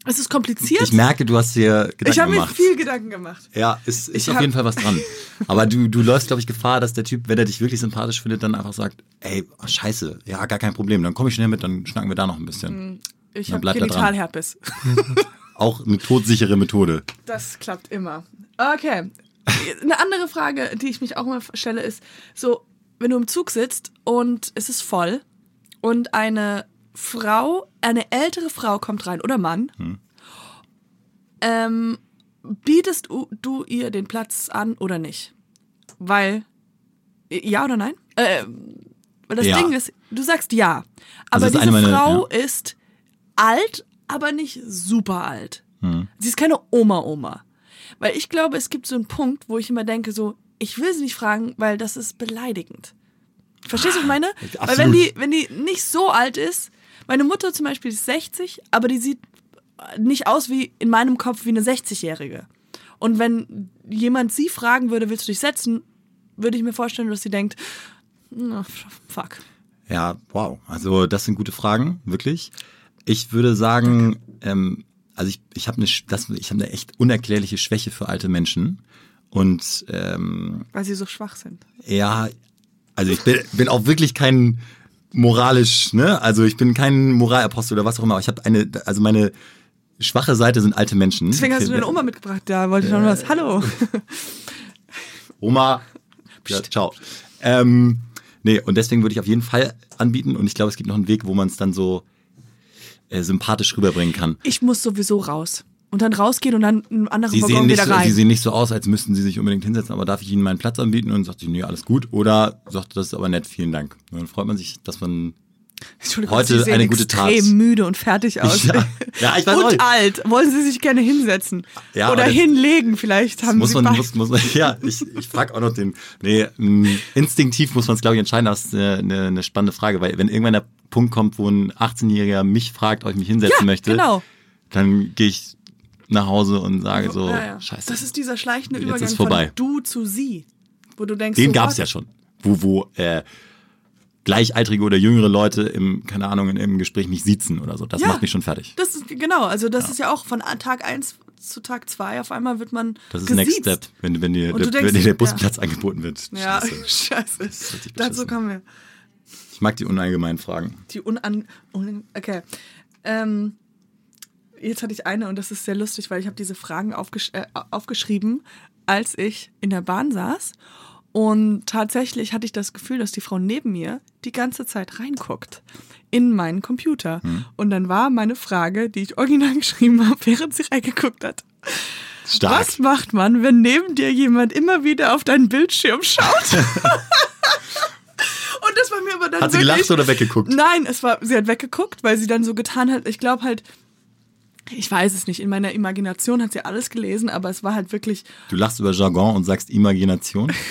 Es ist kompliziert. Ich merke, du hast dir Gedanken ich habe mir gemacht. viel Gedanken gemacht. Ja, ist, ist Ich auf jeden Fall was dran. Aber du, du läufst, glaube ich, Gefahr, dass der Typ, wenn er dich wirklich sympathisch findet, dann einfach sagt, ey, oh, scheiße, ja, gar kein Problem, dann komme ich schnell mit, dann schnacken wir da noch ein bisschen. Ich Dann habe er. Genitalherpes. Auch eine todsichere Methode. Das klappt immer. Okay. Eine andere Frage, die ich mich auch immer stelle, ist so, wenn du im Zug sitzt und es ist voll und eine Frau, eine ältere Frau kommt rein oder Mann, ähm, bietest du, du ihr den Platz an oder nicht? Weil, ja oder nein? Äh, weil das Ja. Ding ist, du sagst ja, Also aber ist diese eine meiner- Frau ist alt, aber nicht super alt. Sie ist keine Oma-Oma. Weil ich glaube, es gibt so einen Punkt, wo ich immer denke, so, ich will sie nicht fragen, weil das ist beleidigend. Verstehst du, was ich meine? Weil Absolut. wenn die, wenn die nicht so alt ist, meine Mutter zum Beispiel ist 60, aber die sieht nicht aus wie in meinem Kopf wie eine 60-Jährige. Und wenn jemand sie fragen würde, willst du dich setzen, würde ich mir vorstellen, dass sie denkt, na, fuck. Ja, wow. Also das sind gute Fragen, wirklich. Ich würde sagen, ähm, also ich, ich habe eine, das- ich habe eine echt unerklärliche Schwäche für alte Menschen. Und ähm, Weil sie so schwach sind. ja, also ich bin, bin auch wirklich kein moralisch, ne? Also ich bin kein Moralapostel oder was auch immer. Aber ich habe eine, also meine schwache Seite sind alte Menschen. Deswegen hast du deine Oma mitgebracht. Da wollte ich noch was. Hallo. Oma, ja, ciao. Ähm, nee, und deswegen würde ich auf jeden Fall anbieten und ich glaube, es gibt noch einen Weg, wo man es dann so äh, sympathisch rüberbringen kann. Ich muss sowieso raus. Und dann rausgehen und dann einen anderen Sie sehen, Waggon wieder so, rein. sie sehen nicht so aus, als müssten sie sich unbedingt hinsetzen, aber darf ich ihnen meinen Platz anbieten? Und sagt sie, nee, alles gut. Oder sagt, das ist aber nett, vielen Dank. Und dann freut man sich, dass man heute eine gute Tat. extrem müde und fertig aus. Ja. Ja, ich weiß und nicht. alt. Wollen Sie sich gerne hinsetzen? Ja, Oder das- hinlegen vielleicht. Haben muss Sie man, muss, muss man, ja, ich, ich frage auch noch den, nee, mh, instinktiv muss man es, glaube ich, entscheiden, das ist eine, eine, eine spannende Frage, weil wenn irgendwann der Punkt kommt, wo ein 18-Jähriger mich fragt, ob ich mich hinsetzen ja, möchte, genau. dann gehe ich nach Hause und sage so, Ja, ja. scheiße, Das ist dieser schleichende Jetzt Übergang ist vorbei. von du zu sie. Wo du denkst, den so, gab es ja schon, wo, wo äh, gleichaltrige oder jüngere Leute im, keine Ahnung, in einem Gespräch mich siezen oder so. Das Ja. macht mich schon fertig. Das ist, genau, also das ist ja auch von Tag 1 zu Tag 2 auf einmal wird man Das ist gesiezt. Next Step, wenn, wenn dir, der, denkst, wenn dir der. Busplatz angeboten wird. Ja, Scheiße. scheiße. Dazu kommen wir. Ich mag die unallgemeinen Fragen. Die unan... Un okay. Ähm, jetzt hatte ich eine und das ist sehr lustig, weil ich habe diese Fragen aufgesch äh, aufgeschrieben, als ich in der Bahn saß. Und tatsächlich hatte ich das Gefühl, dass die Frau neben mir die ganze Zeit reinguckt in meinen Computer. Hm. Und dann war meine Frage, die ich original geschrieben habe, während sie reingeguckt hat. Stark. Was macht man, wenn neben dir jemand immer wieder auf deinen Bildschirm schaut? Und das war mir aber dann Hat sie wirklich, gelacht oder weggeguckt? Nein, es war, sie hat weggeguckt, weil sie dann so getan hat. Ich glaube halt, ich weiß es nicht. In meiner Imagination hat sie alles gelesen, aber es war halt wirklich Du lachst über Jargon und sagst Imagination.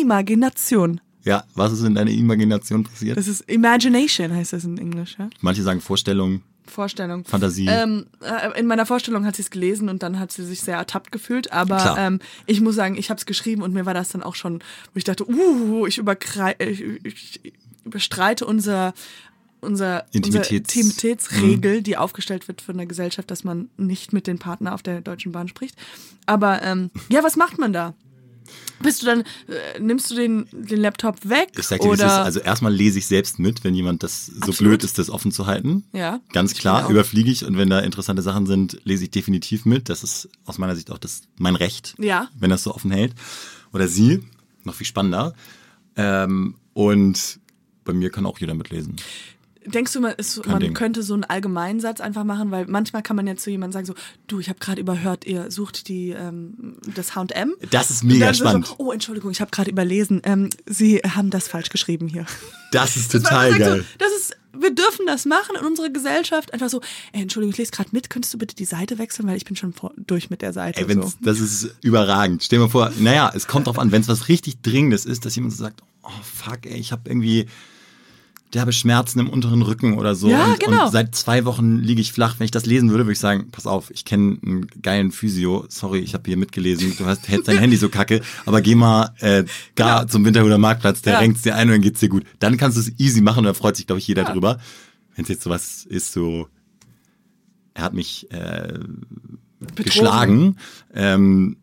Imagination. Ja, was ist in deiner Imagination passiert? Das ist Imagination, heißt das in Englisch, ja? Manche sagen Vorstellung, Vorstellung. Fantasie. Ähm, äh, in meiner Vorstellung hat sie es gelesen und dann hat sie sich sehr ertappt gefühlt. Aber ähm, ich muss sagen, ich habe es geschrieben und mir war das dann auch schon, wo ich dachte, uh, ich, überkrei ich, ich überstreite unser unser, Intimitäts- unsere Intimitätsregel, die aufgestellt wird von der Gesellschaft, dass man nicht mit den Partner auf der Deutschen Bahn spricht. Aber ähm, ja, was macht man da? Bist du dann, äh, nimmst du den, den Laptop weg? Ich sag dir, es ist. oder Also erstmal lese ich selbst mit, wenn jemand das so Absolut. blöd ist, das offen zu halten. Ja, Ganz klar, überfliege ich und wenn da interessante Sachen sind, lese ich definitiv mit. Das ist aus meiner Sicht auch das mein Recht, Ja. wenn das so offen hält. Oder sie, noch viel spannender. Ähm, und bei mir kann auch jeder mitlesen. Denkst du, man, ist, man könnte so einen Allgemeinsatz einfach machen, weil manchmal kann man ja zu jemandem sagen so, du, ich habe gerade überhört, ihr sucht die ähm, das H&M. Das ist mega spannend. So, oh, Entschuldigung, ich habe gerade überlesen, ähm, Sie haben das falsch geschrieben hier. Das ist total sagt geil. So, das ist, wir dürfen das machen in unserer Gesellschaft. Einfach so, ey, Entschuldigung, ich lese gerade mit, könntest du bitte die Seite wechseln, weil ich bin schon vor, durch mit der Seite. Ey, so. das ist überragend. Stell dir mal vor, naja, es kommt drauf an, wenn es was richtig Dringendes ist, dass jemand so sagt, oh fuck, ey, ich habe irgendwie derbe Schmerzen im unteren Rücken oder so. Ja, und, genau. und seit zwei Wochen liege ich flach. Wenn ich das lesen würde, würde ich sagen, pass auf, ich kenne einen geilen Physio. Sorry, ich habe hier mitgelesen. Du hast, hältst dein Handy so kacke, aber geh mal äh, da zum Winterhuder Marktplatz, der Genau. Ja. renkt's dir ein und dann geht's dir gut. Dann kannst du es easy machen und da freut sich, glaube ich, jeder Ja. drüber. Wenn es jetzt sowas ist, so er hat mich äh, geschlagen. Ähm,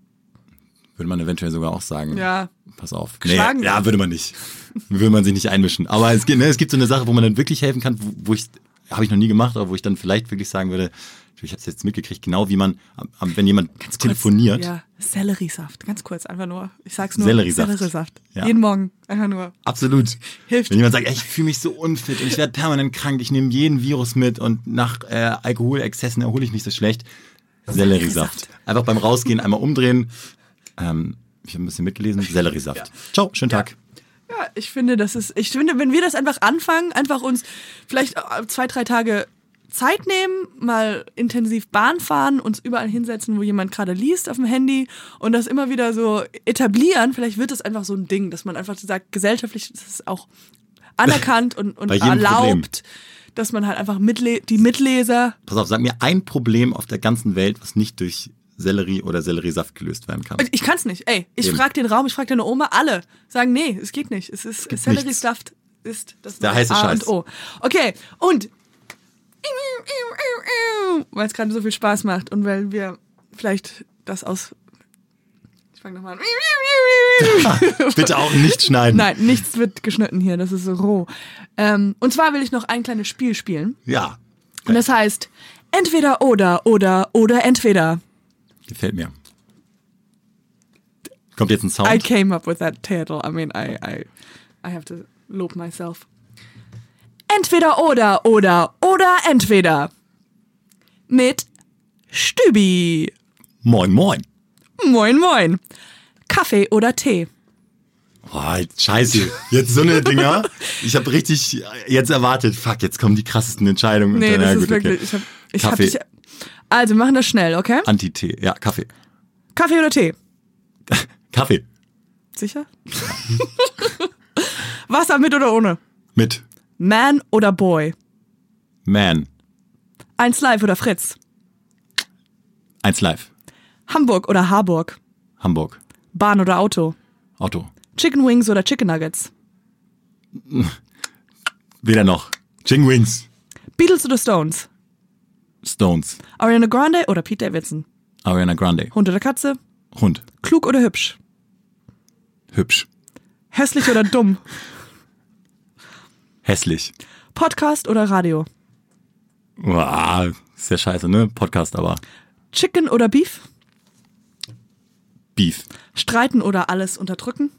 würde man eventuell sogar auch sagen. Ja. Pass auf. Nee, ja, würde man nicht. würde man sich nicht einmischen. Aber es gibt, ne, es gibt so eine Sache, wo man dann wirklich helfen kann, wo, wo ich, habe ich noch nie gemacht, aber wo ich dann vielleicht wirklich sagen würde, ich habe es jetzt mitgekriegt, genau wie man, wenn jemand telefoniert, Ja, Selleriesaft, ganz kurz, einfach nur. Ich sag's nur. Selleriesaft. Selleriesaft. Ja. Jeden Morgen, einfach nur. Absolut. Hilft. Wenn jemand sagt, ey, ich fühle mich so unfit und ich werde permanent krank, ich nehme jeden Virus mit und nach äh, Alkoholexzessen erhole ich mich so schlecht. Selleriesaft. Einfach beim Rausgehen einmal umdrehen. Ähm, ich habe ein bisschen mitgelesen. Selleriesaft. Ciao, schönen Tag. Ja, ich finde, das ist, ich finde, wenn wir das einfach anfangen, einfach uns vielleicht äh, zwei, drei Tage Zeit nehmen, mal intensiv Bahn fahren, uns überall hinsetzen, wo jemand gerade liest auf dem Handy und das immer wieder so etablieren, vielleicht wird es einfach so ein Ding, dass man einfach sagt, gesellschaftlich ist es auch anerkannt und, und erlaubt, dass man halt einfach mitle die Mitleser Pass auf, sag mir ein Problem auf der ganzen Welt, was nicht durch Sellerie oder Selleriesaft gelöst werden kann. Ich kann's nicht. Ey, ich Eben. frag den Raum, ich frag deine Oma, alle sagen, nee, es geht nicht. Es ist gibt Selleriesaft ist das Der heiße A Scheiß. und O. Okay, und weil es gerade so viel Spaß macht und weil wir vielleicht das aus ich fange nochmal an. Bitte auch nicht schneiden. Nein, nichts wird geschnitten hier, das ist so roh. Ähm, und zwar will ich noch ein kleines Spiel spielen. Ja, Und das heißt, entweder oder oder oder entweder. Gefällt mir. Kommt jetzt ein Sound? I came up with that title. I mean, I, I, I have to lob myself. Entweder oder oder oder entweder. Mit Stübi. Moin, moin. Moin, moin. Kaffee oder Tee? Boah, scheiße. Jetzt so eine Dinger. Ich habe richtig jetzt erwartet. Fuck, jetzt kommen die krassesten Entscheidungen. Nee, das ja, ist gut, okay. wirklich. Ich hab, ich hab Kaffee. dich. Also, wir machen das schnell, okay? Anti-Tee. Ja, Kaffee. Kaffee oder Tee? Kaffee. Sicher? Wasser mit oder ohne? Mit Man oder Boy? Man. Eins live oder Fritz? Eins live. Hamburg oder Harburg? Hamburg. Bahn oder Auto? Auto. Chicken Wings oder Chicken Nuggets? Weder noch. Ching Wings. Beatles oder Stones? Stones. Ariana Grande oder Pete Davidson? Ariana Grande. Hund oder Katze? Hund. Klug oder hübsch? Hübsch. Hässlich oder dumm? Hässlich. Podcast oder Radio? Uah, ist ja scheiße, ne? Podcast aber. Chicken oder Beef? Beef. Streiten oder alles unterdrücken?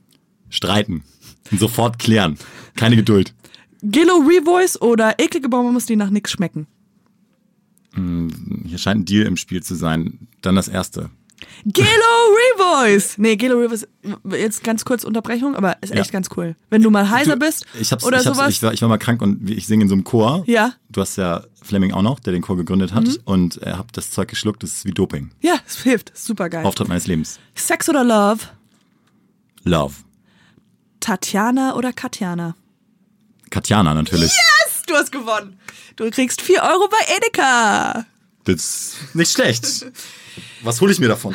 Streiten. Und sofort klären. Keine Geduld. Gillo Revoice oder eklige Bonbons, die nach nix schmecken? Hier scheint ein Deal im Spiel zu sein. Dann das erste. Gillo Revoice! Nee, Gillo Revoice, jetzt ganz kurz Unterbrechung, aber ist echt Ja. ganz cool. Wenn du mal heiser Du, bist ich hab's, oder ich hab's, sowas. Ich war, ich war mal krank und ich singe in so einem Chor. Ja. Du hast ja Fleming auch noch, der den Chor gegründet hat. Mhm. Und äh, hab das Zeug geschluckt. Das ist wie Doping. ja, es hilft. Super geil. Auftritt meines Lebens. Sex oder Love? Love. Tatjana oder Katjana? Katjana natürlich. Yes, du hast gewonnen. Du kriegst 4 Euro bei Edeka. Das ist nicht schlecht. Was hole ich mir davon?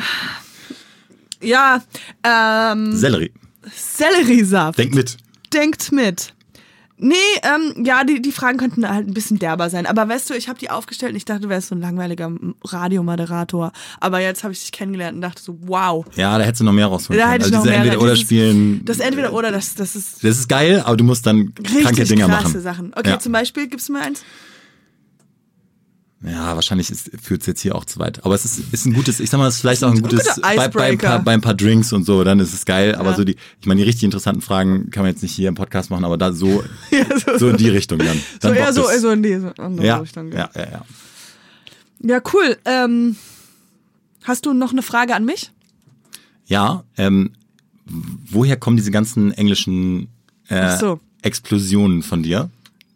Ja, ähm, Sellerie. Selleriesaft. Denk mit. Denkt mit. Nee, ähm, ja, die, die Fragen könnten halt ein bisschen derber sein. Aber weißt du, ich habe die aufgestellt und ich dachte, du wärst so ein langweiliger Radiomoderator. Aber jetzt habe ich dich kennengelernt und dachte so, wow. Ja, da hättest du noch mehr rausholen Da können. hätte ich also noch diese mehr. Entweder-Oder-Spielen. Das Entweder-Oder, das, das ist Das ist geil, aber du musst dann kranke Dinger krasse machen. Sachen. Okay, Ja. zum Beispiel, gibst du mir eins? Ja, wahrscheinlich führt es jetzt hier auch zu weit. Aber es ist, ist ein gutes, ich sag mal, es ist vielleicht auch ein gutes, guter bei, bei, ein paar, bei ein paar Drinks und so, dann ist es geil. Aber Ja. so die, ich meine, die richtig interessanten Fragen kann man jetzt nicht hier im Podcast machen, aber da so, so in die Richtung dann. So dann so, eher so in die so andere ja, Richtung. ja, ja, ja. ja, cool. Ähm, hast du noch eine Frage an mich? Ja, ähm, woher kommen diese ganzen englischen äh, so. Explosionen von dir?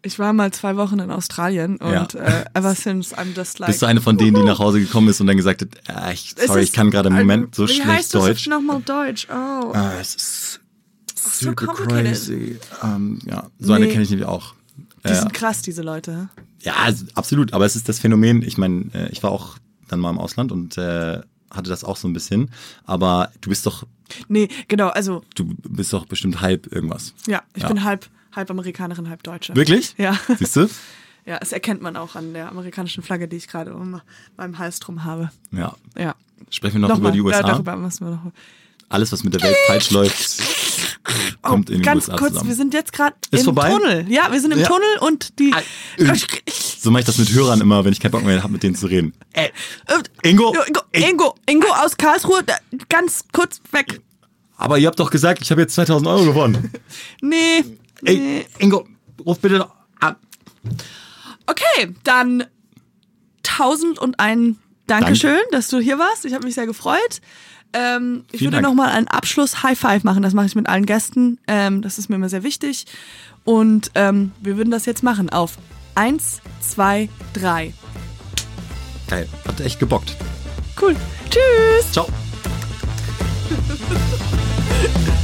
Ich war mal zwei Wochen in Australien und Ja. äh, ever since I'm just like. Bist du eine von denen, die nach Hause gekommen ist und dann gesagt hat, äh, ich, sorry, ich kann gerade im Moment so wie schlecht heißt Deutsch. Das nochmal Deutsch. Oh. Ah, es ist so super complicated. crazy. Ähm, ja, so eine Nee. kenne ich nämlich auch. Die Äh, sind krass, diese Leute. ja, absolut. Aber es ist das Phänomen. Ich meine, äh, ich war auch dann mal im Ausland und äh, hatte das auch so ein bisschen. Aber du bist doch, Nee, genau, also, du bist doch bestimmt halb irgendwas. ja, ich Ja. bin halb, halb Amerikanerin, halb Deutsche. Wirklich? Ja. Siehst du? Ja, das erkennt man auch an der amerikanischen Flagge, die ich gerade um meinem Hals drum habe. Ja. Ja. Sprechen wir noch Nochmal, über die USA. Ja, darüber müssen wir noch. Alles, was mit der Welt falsch läuft, kommt in den Oh, Ganz USA kurz, zusammen. wir sind jetzt gerade im vorbei? Tunnel. Ja, wir sind im Ja. Tunnel und die. So mache ich das mit Hörern immer, wenn ich keinen Bock mehr habe, mit denen zu reden. Äh, Ingo, Ingo, ey. Ingo, Ingo aus Karlsruhe, ganz kurz weg. Aber ihr habt doch gesagt, ich habe jetzt 2000 Euro gewonnen. Nee. Ey. Ingo, ruf bitte an. Okay, dann tausend und ein Dankeschön, dass du hier warst. Ich habe mich sehr gefreut. Ähm, ich Vielen würde Dank. noch mal einen Abschluss-High Five machen. Das mache ich mit allen Gästen. Ähm, das ist mir immer sehr wichtig. Und ähm, wir würden das jetzt machen auf eins, zwei, drei. Geil, hat echt gebockt. Cool. Tschüss. Ciao.